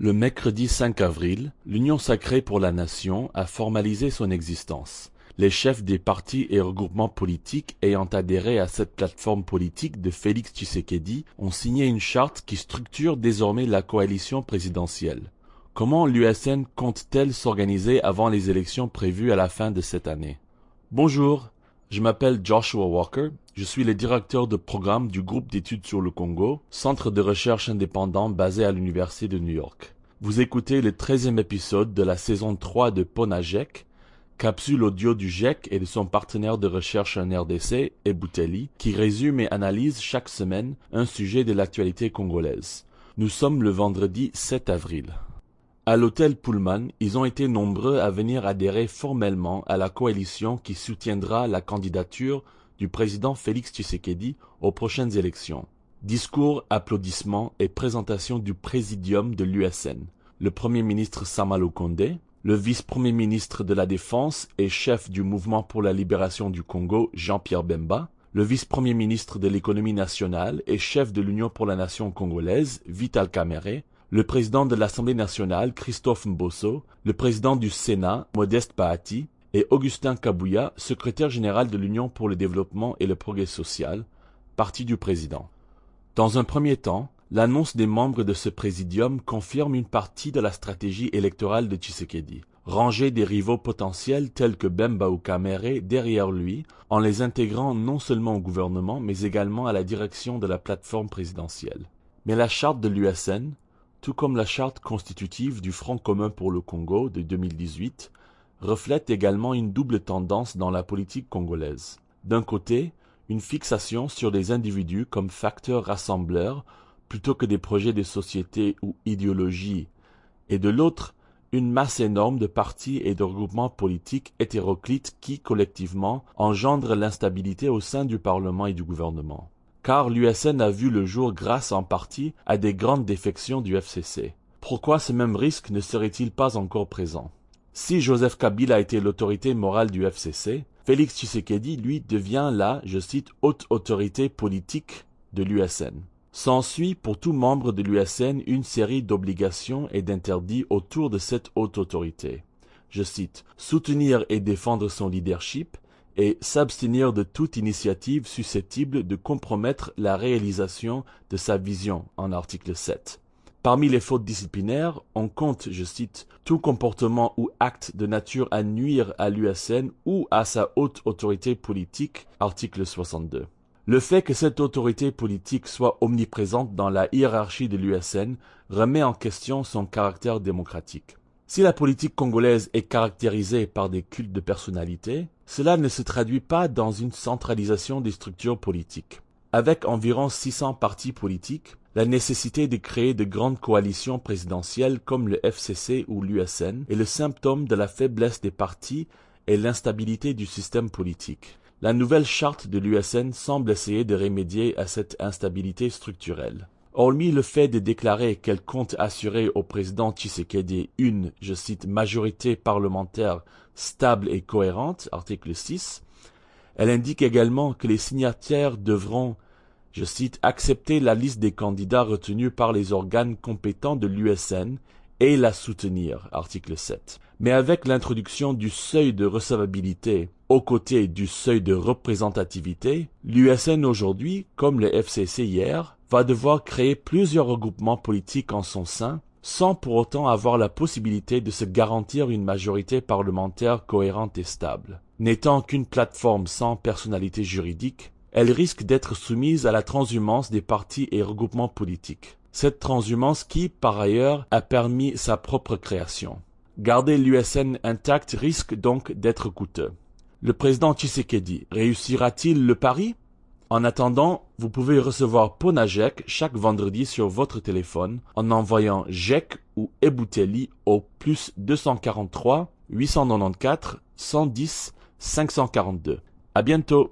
Le mercredi 5 avril, l'Union sacrée pour la nation a formalisé son existence. Les chefs des partis et regroupements politiques ayant adhéré à cette plateforme politique de Félix Tshisekedi ont signé une charte qui structure désormais la coalition présidentielle. Comment l'USN compte-t-elle s'organiser avant les élections prévues à la fin de cette année? Bonjour, je m'appelle Joshua Walker, je suis le directeur de programme du groupe d'études sur le Congo, centre de recherche indépendant basé à l'Université de New York. Vous écoutez le 13e épisode de la saison 3 de PONAGEC, capsule audio du GEC et de son partenaire de recherche en RDC, Ebouteli, qui résume et analyse chaque semaine un sujet de l'actualité congolaise. Nous sommes le vendredi 7 avril. À l'hôtel Pullman, ils ont été nombreux à venir adhérer formellement à la coalition qui soutiendra la candidature du président Félix Tshisekedi aux prochaines élections. Discours, applaudissements et présentation du présidium de l'USN. Le premier ministre Samalo Kondé, le vice-premier ministre de la Défense et chef du mouvement pour la libération du Congo Jean-Pierre Bemba, le vice-premier ministre de l'économie nationale et chef de l'Union pour la nation congolaise Vital Kamerhe, le président de l'Assemblée nationale Christophe Mbosso, le président du Sénat Modeste Pahati et Augustin Kabouya, secrétaire général de l'Union pour le développement et le progrès social, parti du président. Dans un premier temps, l'annonce des membres de ce présidium confirme une partie de la stratégie électorale de Tshisekedi. Ranger des rivaux potentiels tels que Bemba ou Kamere derrière lui, en les intégrant non seulement au gouvernement, mais également à la direction de la plateforme présidentielle. Mais la charte de l'USN, tout comme la charte constitutive du Front commun pour le Congo de 2018, reflète également une double tendance dans la politique congolaise. D'un côté, une fixation sur des individus comme facteurs rassembleurs plutôt que des projets de société ou idéologie, et de l'autre, une masse énorme de partis et de regroupements politiques hétéroclites qui, collectivement, engendrent l'instabilité au sein du Parlement et du gouvernement car l'USN a vu le jour grâce en partie à des grandes défections du FCC. Pourquoi ce même risque ne serait-il pas encore présent? Si Joseph Kabila était l'autorité morale du FCC, Félix Tshisekedi, lui, devient la, je cite, haute autorité politique de l'USN. S'ensuit pour tout membre de l'USN une série d'obligations et d'interdits autour de cette haute autorité. Je cite, soutenir et défendre son leadership, et s'abstenir de toute initiative susceptible de compromettre la réalisation de sa vision en article 7. Parmi les fautes disciplinaires, on compte, je cite, tout comportement ou acte de nature à nuire à l'USN ou à sa haute autorité politique, article 62. Le fait que cette autorité politique soit omniprésente dans la hiérarchie de l'USN remet en question son caractère démocratique. Si la politique congolaise est caractérisée par des cultes de personnalité, cela ne se traduit pas dans une centralisation des structures politiques. Avec environ 600 partis politiques, la nécessité de créer de grandes coalitions présidentielles comme le FCC ou l'USN est le symptôme de la faiblesse des partis et l'instabilité du système politique. La nouvelle charte de l'USN semble essayer de remédier à cette instabilité structurelle. Hormis le fait de déclarer qu'elle compte assurer au président Tshisekedi une, je cite, majorité parlementaire stable et cohérente, article 6, elle indique également que les signataires devront, je cite, accepter la liste des candidats retenus par les organes compétents de l'USN et la soutenir, article 7. Mais avec l'introduction du seuil de recevabilité aux côtés du seuil de représentativité, l'USN aujourd'hui, comme le FCC hier, va devoir créer plusieurs regroupements politiques en son sein, sans pour autant avoir la possibilité de se garantir une majorité parlementaire cohérente et stable. N'étant qu'une plateforme sans personnalité juridique, elle risque d'être soumise à la transhumance des partis et regroupements politiques. Cette transhumance qui, par ailleurs, a permis sa propre création. Garder l'USN intact risque donc d'être coûteux. Le président Tshisekedi réussira-t-il le pari? En attendant, vous pouvez recevoir Ponagec chaque vendredi sur votre téléphone en envoyant GEC ou Ebouteli au plus 243 894 110 542. À bientôt!